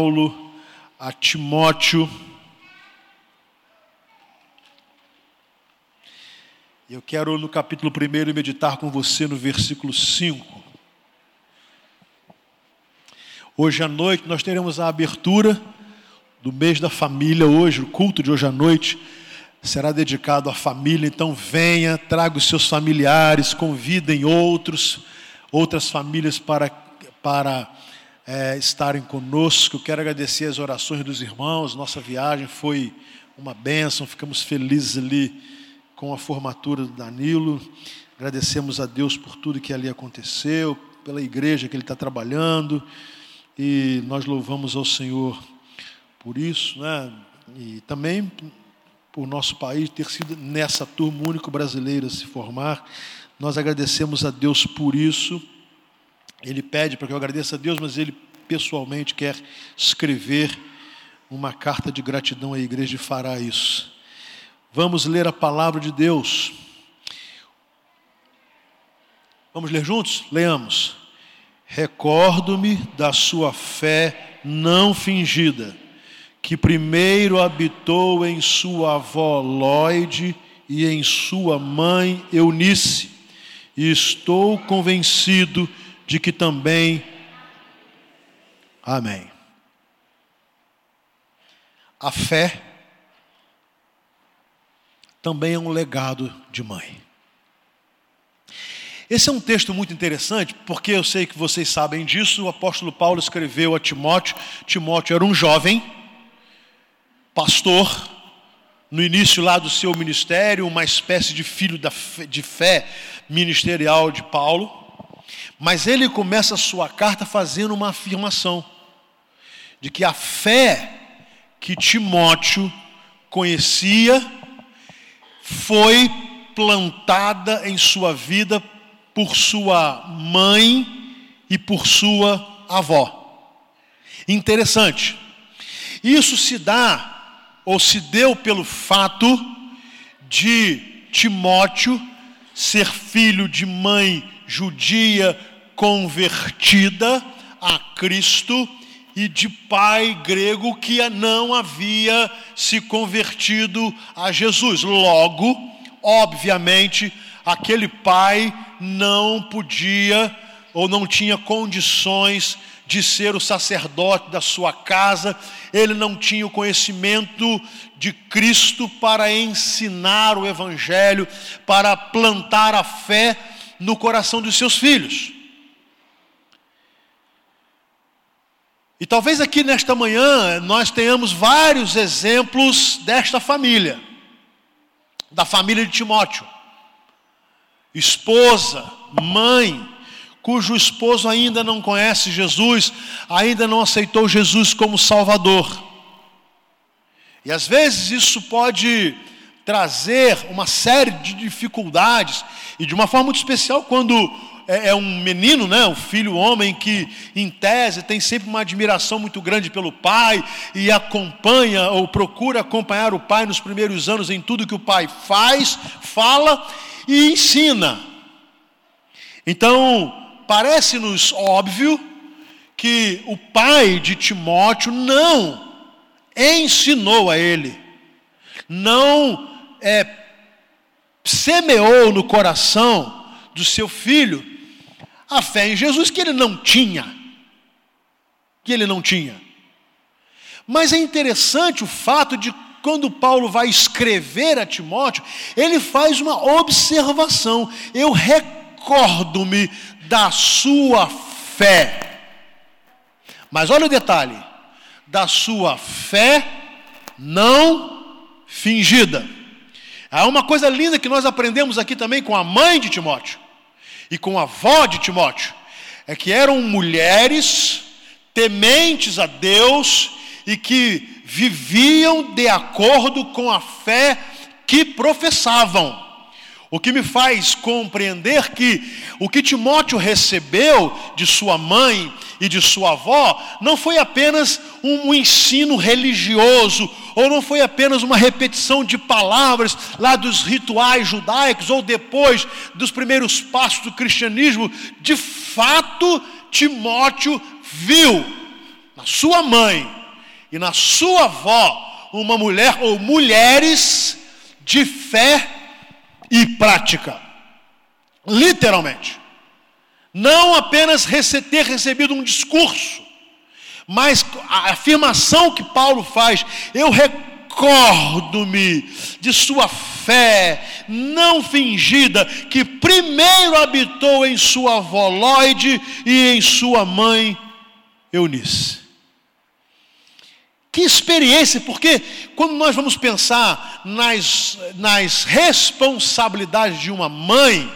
Paulo a Timóteo. Eu quero no capítulo 1 meditar com você no versículo 5. Hoje à noite nós teremos a abertura do mês da família. Hoje, o culto de hoje à noite será dedicado à família. Então venha, traga os seus familiares, convidem outros, outras famílias para, para é, estarem conosco. Quero agradecer as orações dos irmãos. Nossa viagem foi uma bênção. Ficamos felizes ali com a formatura do Danilo. Agradecemos a Deus por tudo que ali aconteceu, pela igreja que ele está trabalhando. E nós louvamos ao Senhor por isso, né? E também por nosso país ter sido nessa turma único brasileira se formar. Nós agradecemos a Deus por isso. Ele pede para que eu agradeça a Deus, mas ele pessoalmente quer escrever uma carta de gratidão à igreja e fará isso. Vamos ler a palavra de Deus. Vamos ler juntos? Leamos. Recordo-me da sua fé não fingida, que primeiro habitou em sua avó Lloyd e em sua mãe Eunice, e estou convencido de que também. Amém. A fé também é um legado de mãe. Esse é um texto muito interessante, porque eu sei que vocês sabem disso. O apóstolo Paulo escreveu a Timóteo. Timóteo era um jovem, pastor, no início lá do seu ministério, uma espécie de filho de fé ministerial de Paulo. Mas ele começa a sua carta fazendo uma afirmação de que a fé que Timóteo conhecia foi plantada em sua vida por sua mãe e por sua avó. Interessante. Isso se dá ou se deu pelo fato de Timóteo ser filho de mãe judia convertida a Cristo e de pai grego que não havia se convertido a Jesus. Logo, obviamente, aquele pai não podia ou não tinha condições de ser o sacerdote da sua casa, ele não tinha o conhecimento de Cristo para ensinar o Evangelho, para plantar a fé no coração dos seus filhos. E talvez aqui nesta manhã nós tenhamos vários exemplos desta família, da família de Timóteo. Esposa, mãe, cujo esposo ainda não conhece Jesus, ainda não aceitou Jesus como Salvador. E às vezes isso pode trazer uma série de dificuldades, e de uma forma muito especial quando é, é um menino, né, um filho homem que, em tese, tem sempre uma admiração muito grande pelo pai e acompanha ou procura acompanhar o pai nos primeiros anos em tudo que o pai faz, fala e ensina. Então, parece-nos óbvio que o pai de Timóteo não ensinou a ele, não é, semeou no coração do seu filho a fé em Jesus que ele não tinha. Que ele não tinha. Mas é interessante o fato de quando Paulo vai escrever a Timóteo, ele faz uma observação. Eu recordo-me da sua fé. Mas olha o detalhe: da sua fé não fingida. Há uma coisa linda que nós aprendemos aqui também com a mãe de Timóteo e com a avó de Timóteo, é que eram mulheres tementes a Deus e que viviam de acordo com a fé que professavam. O que me faz compreender que o que Timóteo recebeu de sua mãe e de sua avó não foi apenas um ensino religioso, ou não foi apenas uma repetição de palavras lá dos rituais judaicos, ou depois dos primeiros passos do cristianismo. De fato, Timóteo viu na sua mãe e na sua avó uma mulher ou mulheres de fé e prática. Literalmente. Não apenas ter recebido um discurso, mas a afirmação que Paulo faz, eu recordo-me de sua fé não fingida, que primeiro habitou em sua avó Lloyd e em sua mãe Eunice. Que experiência, porque quando nós vamos pensar nas, nas responsabilidades de uma mãe,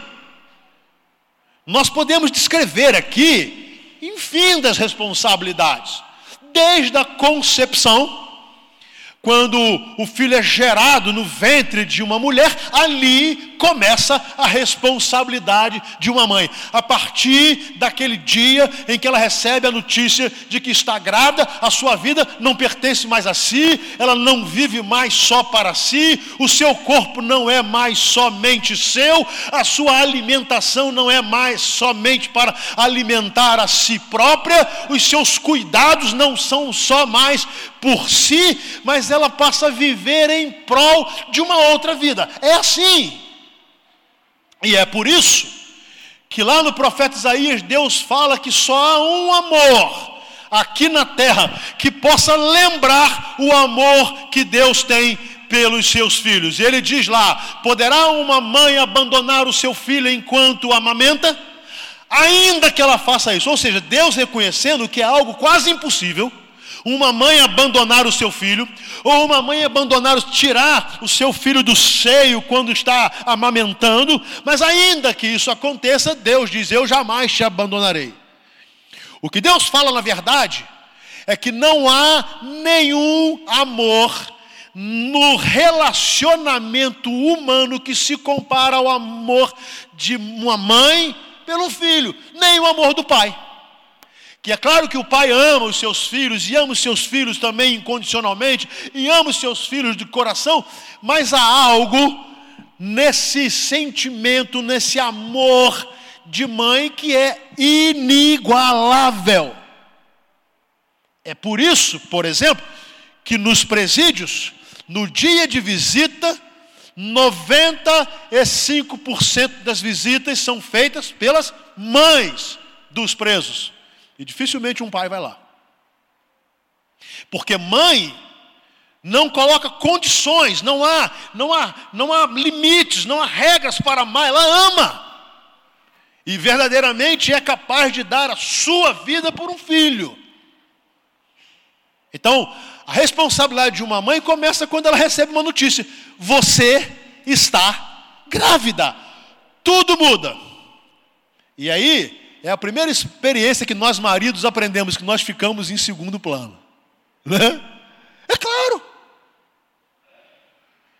nós podemos descrever aqui infindas responsabilidades. Desde a concepção, quando o filho é gerado no ventre de uma mulher, ali começa a responsabilidade de uma mãe. A partir daquele dia em que ela recebe a notícia de que está grávida, a sua vida não pertence mais a si, ela não vive mais só para si, o seu corpo não é mais somente seu, a sua alimentação não é mais somente para alimentar a si própria, os seus cuidados não são só mais por si, mas ela passa a viver em prol de uma outra vida. É assim. E é por isso que lá no profeta Isaías Deus fala que só há um amor aqui na terra que possa lembrar o amor que Deus tem pelos seus filhos. E ele diz lá: poderá uma mãe abandonar o seu filho enquanto amamenta? Ainda que ela faça isso, ou seja, Deus reconhecendo que é algo quase impossível uma mãe abandonar o seu filho, ou uma mãe abandonar, tirar o seu filho do seio quando está amamentando, mas ainda que isso aconteça, Deus diz: Eu jamais te abandonarei. O que Deus fala na verdade é que não há nenhum amor no relacionamento humano que se compara ao amor de uma mãe pelo filho, nem o amor do pai. Que é claro que o pai ama os seus filhos e ama os seus filhos também incondicionalmente e ama os seus filhos de coração, mas há algo nesse sentimento, nesse amor de mãe que é inigualável. É por isso, por exemplo, que nos presídios, no dia de visita, 95% das visitas são feitas pelas mães dos presos. E dificilmente um pai vai lá. Porque mãe não coloca condições, não há, não há, não há limites, não há regras para amar, ela ama. E verdadeiramente é capaz de dar a sua vida por um filho. Então, a responsabilidade de uma mãe começa quando ela recebe uma notícia: você está grávida. Tudo muda. E aí, é a primeira experiência que nós maridos aprendemos que nós ficamos em segundo plano. Né? É claro.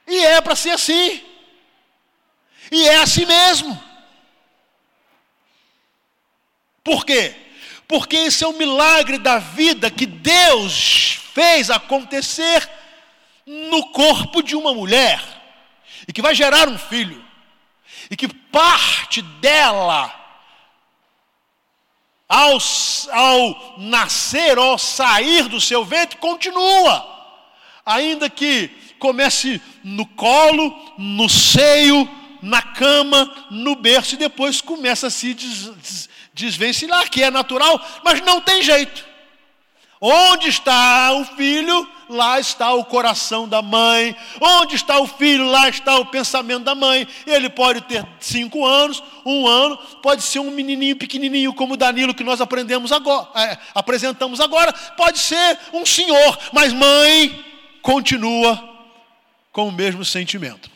E é para ser assim. E é assim mesmo. Por quê? Porque esse é o milagre da vida que Deus fez acontecer no corpo de uma mulher e que vai gerar um filho e que parte dela ao, ao nascer ou sair do seu ventre, continua. Ainda que comece no colo, no seio, na cama, no berço, e depois começa a se des, des, desvencilhar, que é natural, mas não tem jeito. Onde está o filho, lá está o coração da mãe. Onde está o filho, lá está o pensamento da mãe. Ele pode ter cinco anos, um ano, pode ser um menininho pequenininho como Danilo que nós aprendemos agora, é, apresentamos agora, pode ser um senhor, mas mãe continua com o mesmo sentimento.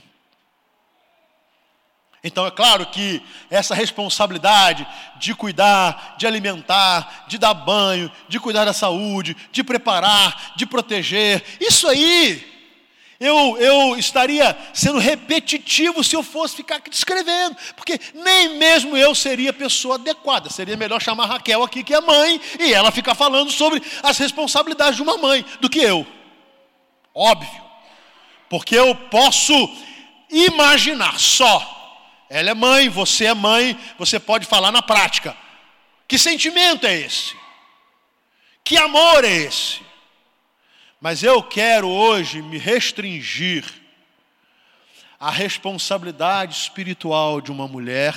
Então é claro que essa responsabilidade de cuidar, de alimentar, de dar banho, de cuidar da saúde, de preparar, de proteger, isso aí, eu, eu estaria sendo repetitivo se eu fosse ficar aqui descrevendo, porque nem mesmo eu seria a pessoa adequada. Seria melhor chamar Raquel aqui, que é mãe, e ela ficar falando sobre as responsabilidades de uma mãe, do que eu. Óbvio, porque eu posso imaginar só ela é mãe, você é mãe, você pode falar na prática. Que sentimento é esse? Que amor é esse? Mas eu quero hoje me restringir à responsabilidade espiritual de uma mulher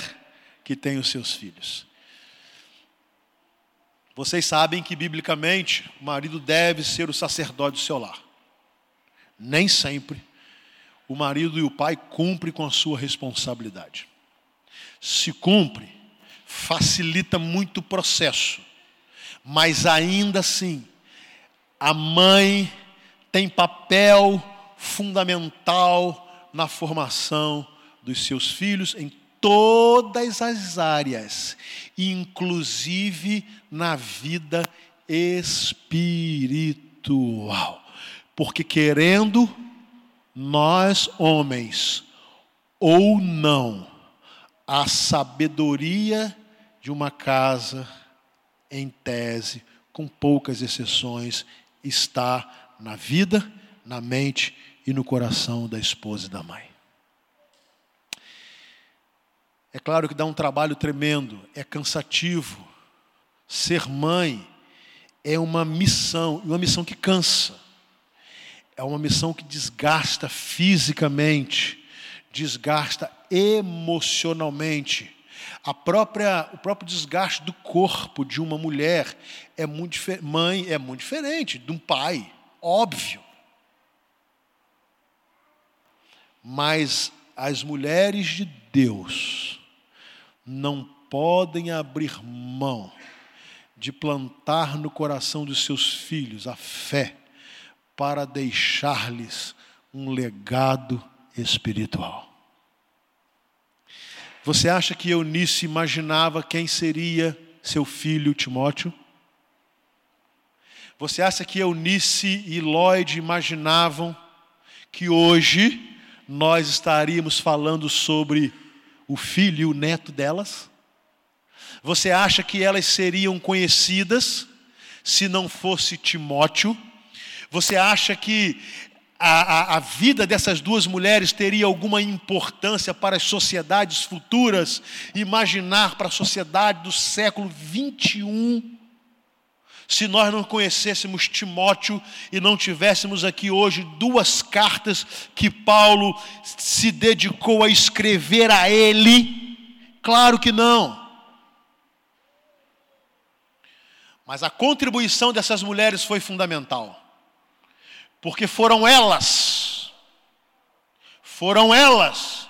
que tem os seus filhos. Vocês sabem que, biblicamente, o marido deve ser o sacerdote do seu lar. Nem sempre o marido e o pai cumprem com a sua responsabilidade. Se cumpre, facilita muito o processo, mas ainda assim, a mãe tem papel fundamental na formação dos seus filhos em todas as áreas, inclusive na vida espiritual. Porque querendo nós homens ou não, a sabedoria de uma casa, em tese, com poucas exceções, está na vida, na mente e no coração da esposa e da mãe. É claro que dá um trabalho tremendo, é cansativo. Ser mãe é uma missão, uma missão que cansa. É uma missão que desgasta fisicamente, desgasta emocionalmente. A própria, o próprio desgaste do corpo de uma mulher é muito mãe é muito diferente de um pai, óbvio. Mas as mulheres de Deus não podem abrir mão de plantar no coração dos seus filhos a fé para deixar-lhes um legado espiritual. Você acha que Eunice imaginava quem seria seu filho Timóteo? Você acha que Eunice e Lloyd imaginavam que hoje nós estaríamos falando sobre o filho e o neto delas? Você acha que elas seriam conhecidas se não fosse Timóteo? Você acha que a, a, a, vida dessas duas mulheres teria alguma importância para as sociedades futuras? Imaginar para a sociedade do século 21 se nós não conhecêssemos Timóteo e não tivéssemos aqui hoje duas cartas que Paulo se dedicou a escrever a ele? Claro que não. Mas a contribuição dessas mulheres foi fundamental. Porque foram elas, foram elas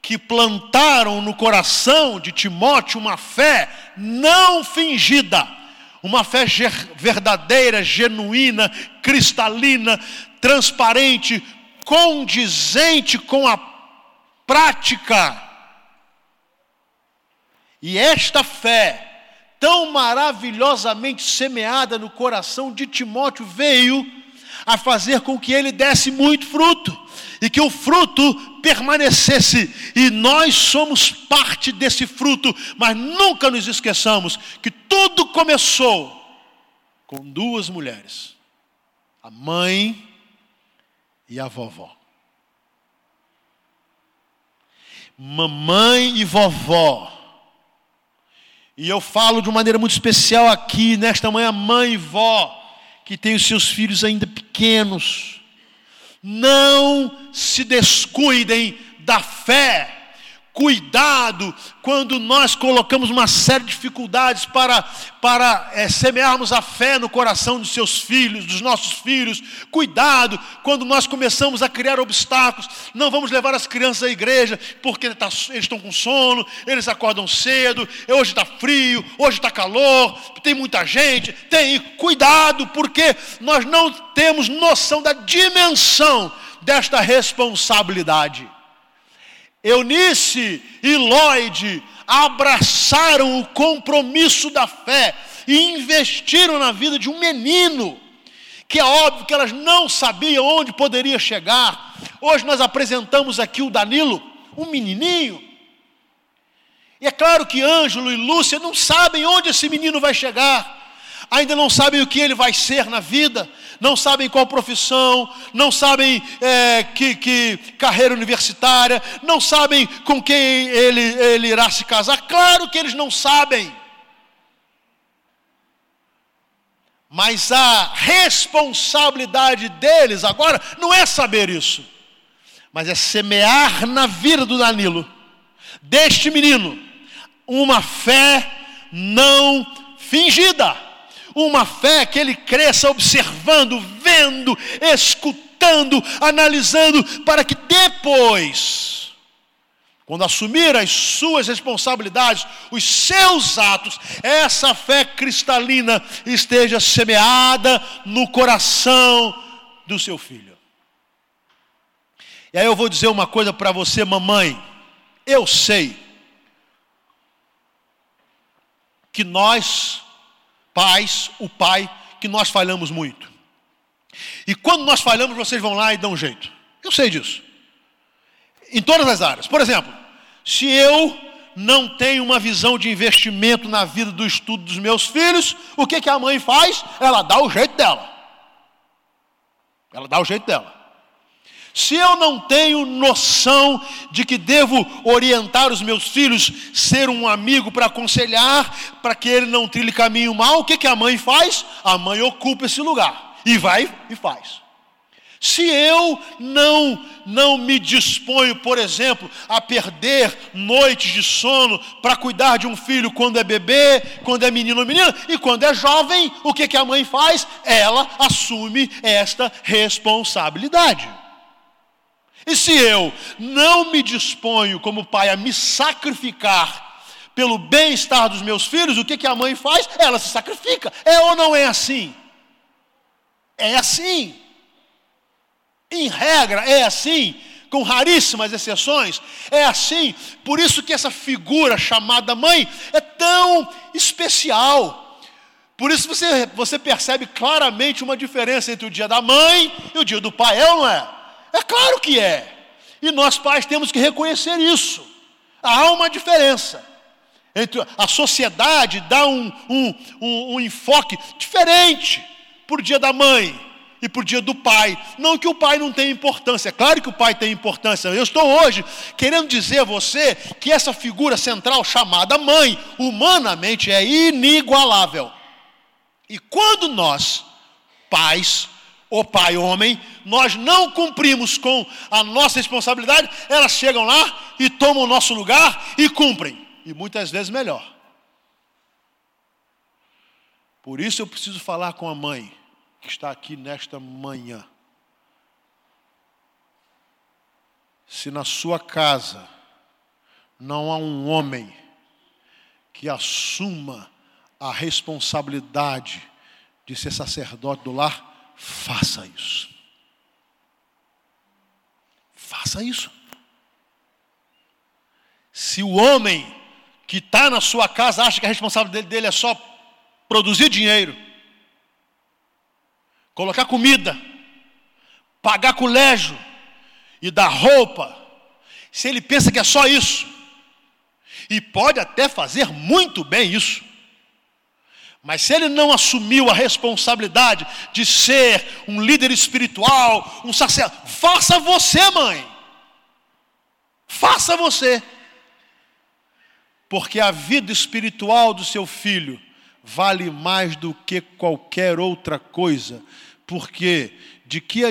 que plantaram no coração de Timóteo uma fé não fingida uma fé verdadeira, genuína, cristalina, transparente, condizente com a prática. E esta fé, tão maravilhosamente semeada no coração de Timóteo, veio a fazer com que ele desse muito fruto e que o fruto permanecesse, e nós somos parte desse fruto, mas nunca nos esqueçamos que tudo começou com duas mulheres, a mãe e a vovó. Mamãe e vovó. E eu falo de maneira muito especial aqui, nesta manhã, mãe e vó, que tem os seus filhos ainda pequenos não se descuidem da fé. Cuidado quando nós colocamos uma série de dificuldades para, para é, semearmos a fé no coração dos seus filhos, dos nossos filhos. Cuidado quando nós começamos a criar obstáculos. Não vamos levar as crianças à igreja porque tá, eles estão com sono, eles acordam cedo, hoje está frio, hoje está calor, tem muita gente. Tem cuidado porque nós não temos noção da dimensão desta responsabilidade. Eunice e Lloyd abraçaram o compromisso da fé e investiram na vida de um menino, que é óbvio que elas não sabiam onde poderia chegar. Hoje nós apresentamos aqui o Danilo, um menininho. E é claro que Ângelo e Lúcia não sabem onde esse menino vai chegar ainda não sabem o que ele vai ser na vida, não sabem qual profissão, não sabem é, que, que, carreira universitária, não sabem com quem ele, ele irá se casar. Claro que eles não sabem. Mas a responsabilidade deles agora não é saber isso, mas é semear na vida do Danilo, deste menino, uma fé não fingida, uma fé que ele cresça observando, vendo, escutando, analisando, para que depois quando assumir as suas responsabilidades, os seus atos, essa fé cristalina esteja semeada no coração do seu filho. E aí eu vou dizer uma coisa para você, mamãe. Eu sei que nós, pais, o pai, que nós falhamos muito. E quando nós falhamos, vocês vão lá e dão um jeito. Eu sei disso em todas as áreas. Por exemplo, se eu não tenho uma visão de investimento na vida do estudo dos meus filhos, o que, que a mãe faz? Ela dá o jeito dela. Ela dá o jeito dela. Se eu não tenho noção de que devo orientar os meus filhos, ser um amigo para aconselhar, para que ele não trilhe caminho mal, o que, que a mãe faz? A mãe ocupa esse lugar e vai e faz. Se eu não não me disponho, por exemplo, a perder noites de sono para cuidar de um filho quando é bebê, quando é menino ou menina, e quando é jovem, o que, que a mãe faz? Ela assume esta responsabilidade. E se eu não me disponho como pai a me sacrificar pelo bem-estar dos meus filhos, o que, que a mãe faz? Ela se sacrifica. É ou não é assim? É assim. Em regra, é assim, com raríssimas exceções, é assim. Por isso que essa figura chamada mãe é tão especial. Por isso você, você percebe claramente uma diferença entre o dia da mãe e o dia do pai, é ou não é? É claro que é. E nós pais temos que reconhecer isso. Há uma diferença. Entre a sociedade dá um, um, um, um enfoque diferente o dia da mãe e por dia do pai. Não que o pai não tenha importância, é claro que o pai tem importância. Eu estou hoje querendo dizer a você que essa figura central chamada mãe, humanamente é inigualável. E quando nós, pais, ou pai homem, nós não cumprimos com a nossa responsabilidade, elas chegam lá e tomam o nosso lugar e cumprem. E muitas vezes melhor. Por isso eu preciso falar com a mãe que está aqui nesta manhã. Se na sua casa não há um homem que assuma a responsabilidade de ser sacerdote do lar, faça isso. Faça isso. Se o homem que está na sua casa acha que a responsabilidade dele é só produzir dinheiro, colocar comida, pagar colégio e dar roupa, se ele pensa que é só isso, e pode até fazer muito bem isso, mas se ele não assumiu a responsabilidade de ser um líder espiritual, um sacerdote, faça você, mãe. Faça você. Porque a vida espiritual do seu filho vale mais do que qualquer outra coisa, porque de que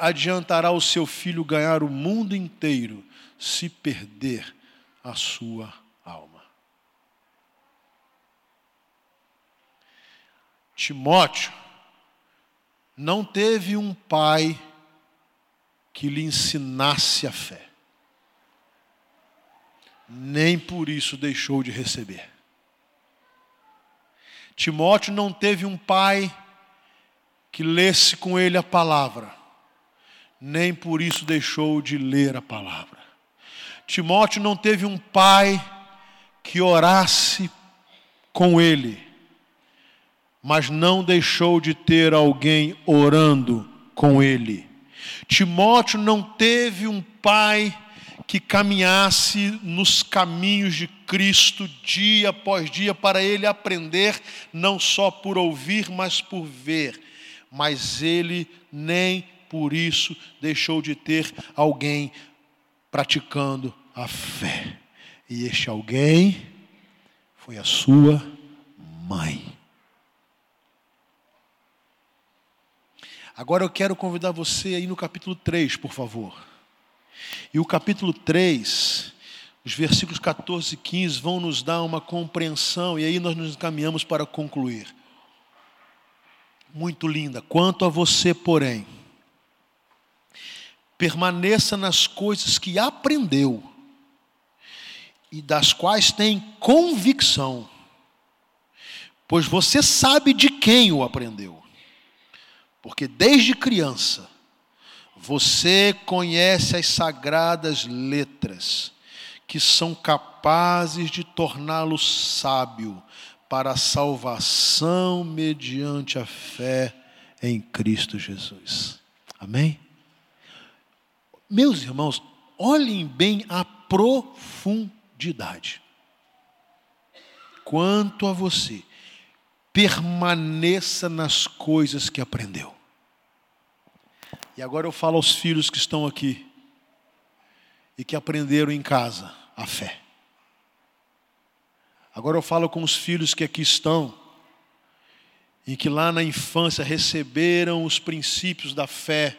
adiantará o seu filho ganhar o mundo inteiro se perder a sua Timóteo não teve um pai que lhe ensinasse a fé. Nem por isso deixou de receber. Timóteo não teve um pai que lesse com ele a palavra, nem por isso deixou de ler a palavra. Timóteo não teve um pai que orasse com ele, mas não deixou de ter alguém orando com ele. Timóteo não teve um pai que caminhasse nos caminhos de Cristo dia após dia para ele aprender, não só por ouvir, mas por ver mas ele nem por isso deixou de ter alguém praticando a fé. E este alguém foi a sua mãe. Agora eu quero convidar você aí no capítulo 3, por favor. E o capítulo 3, os versículos 14 e 15 vão nos dar uma compreensão, e aí nós nos encaminhamos para concluir. Muito linda. Quanto a você, porém, permaneça nas coisas que aprendeu e das quais tem convicção, pois você sabe de quem o aprendeu. Porque desde criança você conhece as sagradas letras, que são capazes de torná-lo sábio para a salvação mediante a fé em Cristo Jesus. Amém? Meus irmãos, olhem bem a profundidade. Quanto a você, permaneça nas coisas que aprendeu. E agora eu falo aos filhos que estão aqui e que aprenderam em casa a fé. Agora eu falo com os filhos que aqui estão e que lá na infância receberam os princípios da fé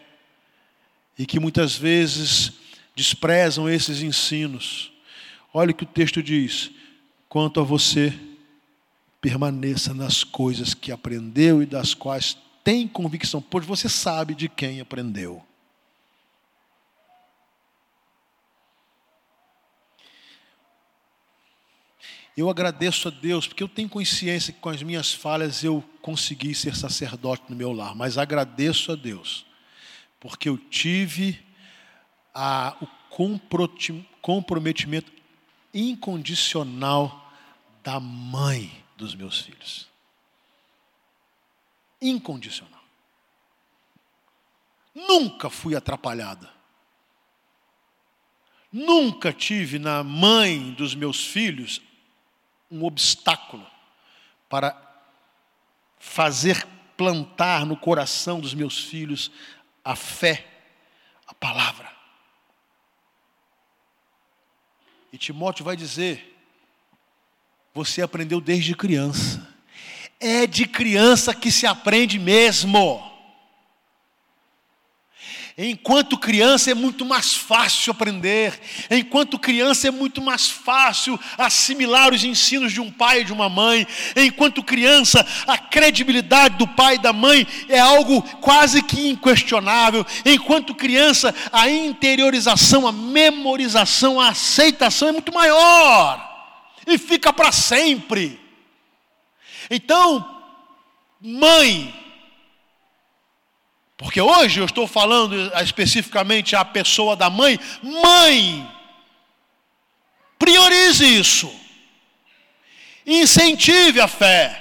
e que muitas vezes desprezam esses ensinos. Olha o que o texto diz: quanto a você, permaneça nas coisas que aprendeu e das quais tem convicção, pois você sabe de quem aprendeu. Eu agradeço a Deus, porque eu tenho consciência que com as minhas falhas eu consegui ser sacerdote no meu lar, mas agradeço a Deus, porque eu tive a, o comprometimento incondicional da mãe dos meus filhos. Incondicional. Nunca fui atrapalhada. Nunca tive na mãe dos meus filhos um obstáculo para fazer plantar no coração dos meus filhos a fé, a palavra. E Timóteo vai dizer: você aprendeu desde criança. É de criança que se aprende mesmo. Enquanto criança é muito mais fácil aprender, enquanto criança é muito mais fácil assimilar os ensinos de um pai e de uma mãe, enquanto criança a credibilidade do pai e da mãe é algo quase que inquestionável, enquanto criança a interiorização, a memorização, a aceitação é muito maior e fica para sempre. Então, mãe, porque hoje eu estou falando especificamente à pessoa da mãe, mãe, priorize isso, incentive a fé,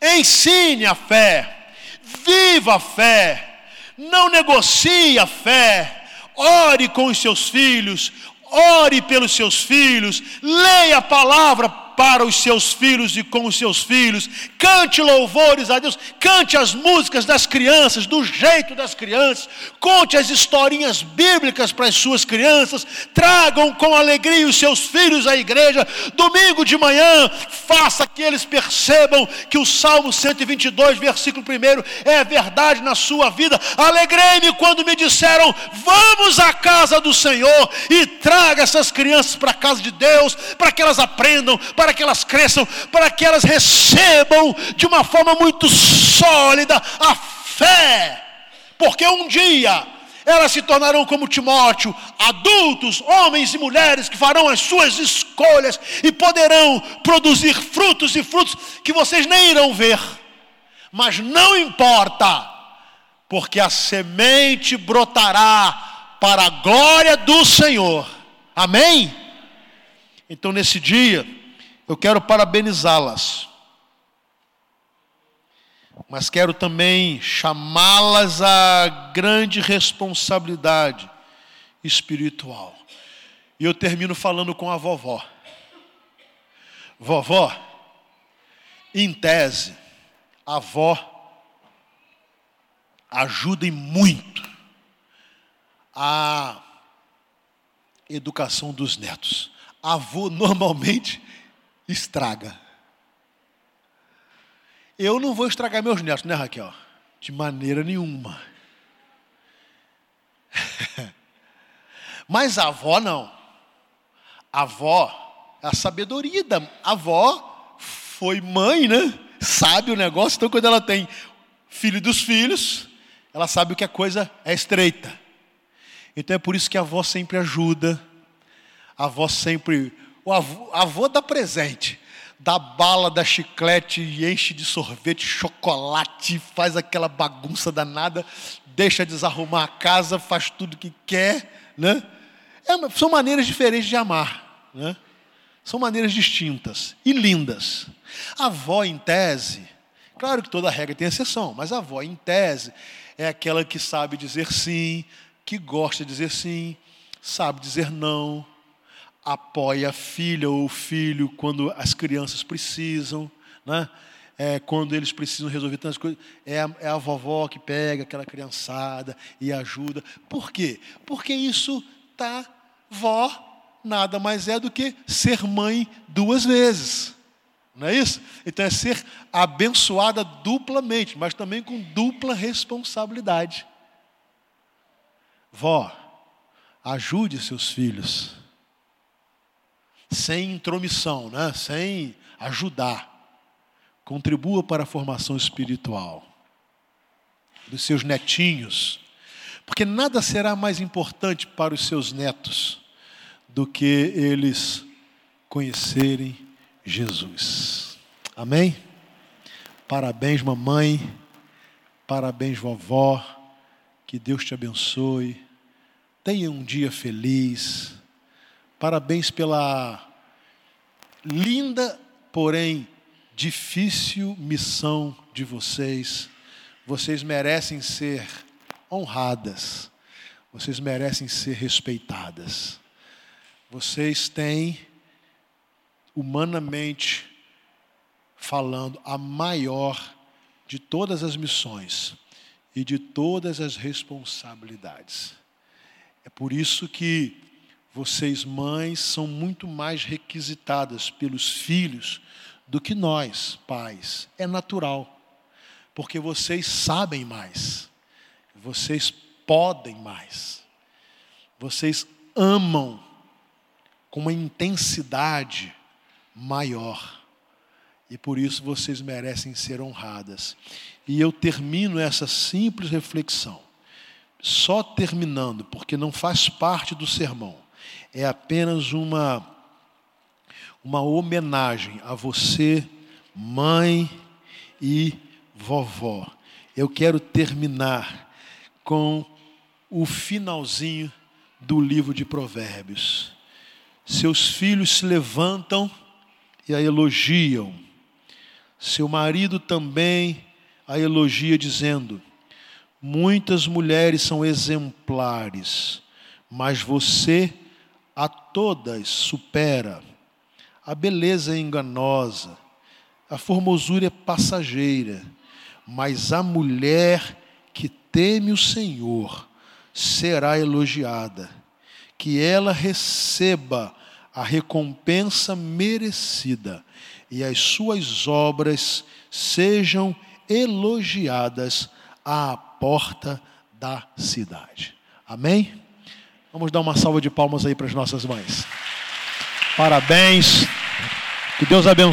ensine a fé, viva a fé, não negocie a fé, ore com os seus filhos, ore pelos seus filhos, leia a palavra para os seus filhos e com os seus filhos, cante louvores a Deus, cante as músicas das crianças, do jeito das crianças, conte as historinhas bíblicas para as suas crianças, tragam com alegria os seus filhos à igreja, domingo de manhã, faça que eles percebam que o Salmo 122, versículo 1 é verdade na sua vida. Alegrei-me quando me disseram: Vamos à casa do Senhor e traga essas crianças para a casa de Deus, para que elas aprendam, para que elas cresçam, para que elas recebam de uma forma muito sólida a fé, porque um dia elas se tornarão como Timóteo, adultos, homens e mulheres que farão as suas escolhas e poderão produzir frutos e frutos que vocês nem irão ver. Mas não importa, porque a semente brotará para a glória do Senhor. Amém? Então nesse dia, eu quero parabenizá-las, mas quero também chamá-las à grande responsabilidade espiritual. E eu termino falando com a vovó. Vovó, em tese, a avó ajuda muito a educação dos netos. A avô normalmente estraga. Eu não vou estragar meus netos, né, Raquel? De maneira nenhuma. Mas a avó não. A avó, a sabedoria da avó foi mãe, né? Sabe o negócio, então quando ela tem filho dos filhos, ela sabe que a coisa é estreita. Então é por isso que a avó sempre ajuda, a avó sempre. O avô, a avó dá presente, dá bala, dá chiclete, enche de sorvete, chocolate, faz aquela bagunça danada, deixa desarrumar a casa, faz tudo que quer, né? É, são maneiras diferentes de amar, né? São maneiras distintas e lindas. A avó, em tese, claro que toda regra tem exceção, mas a avó, em tese, é aquela que sabe dizer sim, que gosta de dizer sim, sabe dizer não, apoia a filha ou o filho quando as crianças precisam, né? É, quando eles precisam resolver tantas coisas, é a, é a vovó que pega aquela criançada e ajuda. Por quê? Porque isso tá vó nada mais é do que ser mãe duas vezes. Não é isso? Então é ser abençoada duplamente, mas também com dupla responsabilidade. Vó, ajude seus filhos sem intromissão, né? sem ajudar. Contribua para a formação espiritual dos seus netinhos, porque nada será mais importante para os seus netos do que eles conhecerem Jesus. Amém? Parabéns, mamãe. Parabéns, vovó. Que Deus te abençoe. Tenha um dia feliz. Parabéns pela linda, porém difícil missão de vocês. Vocês merecem ser honradas. Vocês merecem ser respeitadas. Vocês têm, humanamente falando, a maior de todas as missões e de todas as responsabilidades. É por isso que vocês, mães, são muito mais requisitadas pelos filhos do que nós, pais. É natural, porque vocês sabem mais, vocês podem mais, vocês amam com uma intensidade maior. E por isso vocês merecem ser honradas. E eu termino essa simples reflexão, só terminando, porque não faz parte do sermão é apenas uma, uma homenagem a você, mãe e vovó. Eu quero terminar com o finalzinho do livro de Provérbios. Seus filhos se levantam e a elogiam. Seu marido também a elogia, dizendo: Muitas mulheres são exemplares, mas você a todas supera. A beleza é enganosa, a formosura é passageira, mas a mulher que teme o Senhor será elogiada, que ela receba a recompensa merecida e as suas obras sejam elogiadas à porta da cidade. Amém? Vamos dar uma salva de palmas aí para as nossas mães. Parabéns. Que Deus abençoe.